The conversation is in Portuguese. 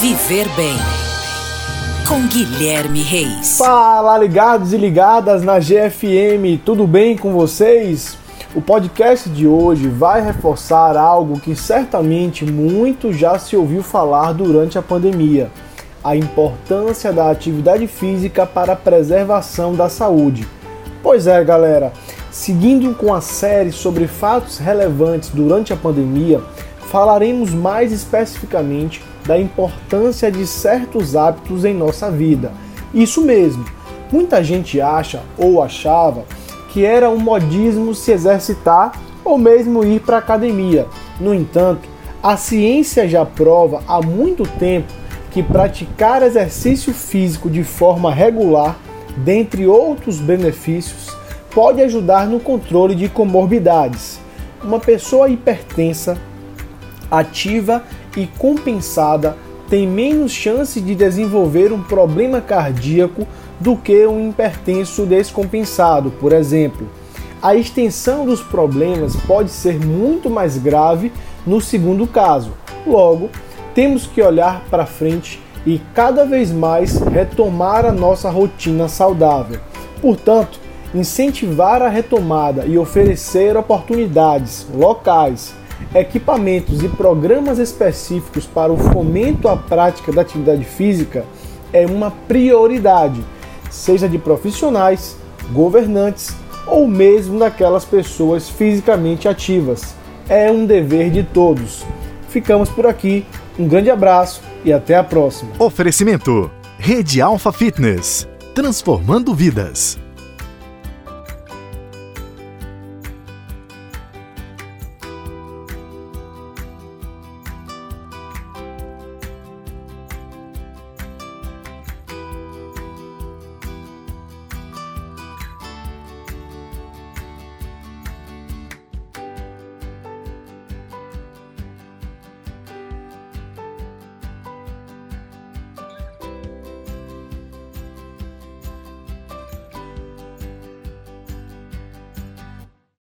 Viver Bem. Com Guilherme Reis. Fala, ligados e ligadas na GFM, tudo bem com vocês? O podcast de hoje vai reforçar algo que certamente muito já se ouviu falar durante a pandemia: a importância da atividade física para a preservação da saúde. Pois é, galera, seguindo com a série sobre fatos relevantes durante a pandemia, falaremos mais especificamente da importância de certos hábitos em nossa vida. Isso mesmo, muita gente acha ou achava que era um modismo se exercitar ou mesmo ir para a academia. No entanto, a ciência já prova há muito tempo que praticar exercício físico de forma regular, dentre outros benefícios, pode ajudar no controle de comorbidades. Uma pessoa hipertensa, ativa e compensada tem menos chance de desenvolver um problema cardíaco do que um hipertenso descompensado, por exemplo. A extensão dos problemas pode ser muito mais grave no segundo caso. Logo, temos que olhar para frente e cada vez mais retomar a nossa rotina saudável. Portanto, incentivar a retomada e oferecer oportunidades locais equipamentos e programas específicos para o fomento à prática da atividade física é uma prioridade, seja de profissionais, governantes ou mesmo daquelas pessoas fisicamente ativas. É um dever de todos. Ficamos por aqui. Um grande abraço e até a próxima. Oferecimento: Rede Alfa Fitness transformando vidas.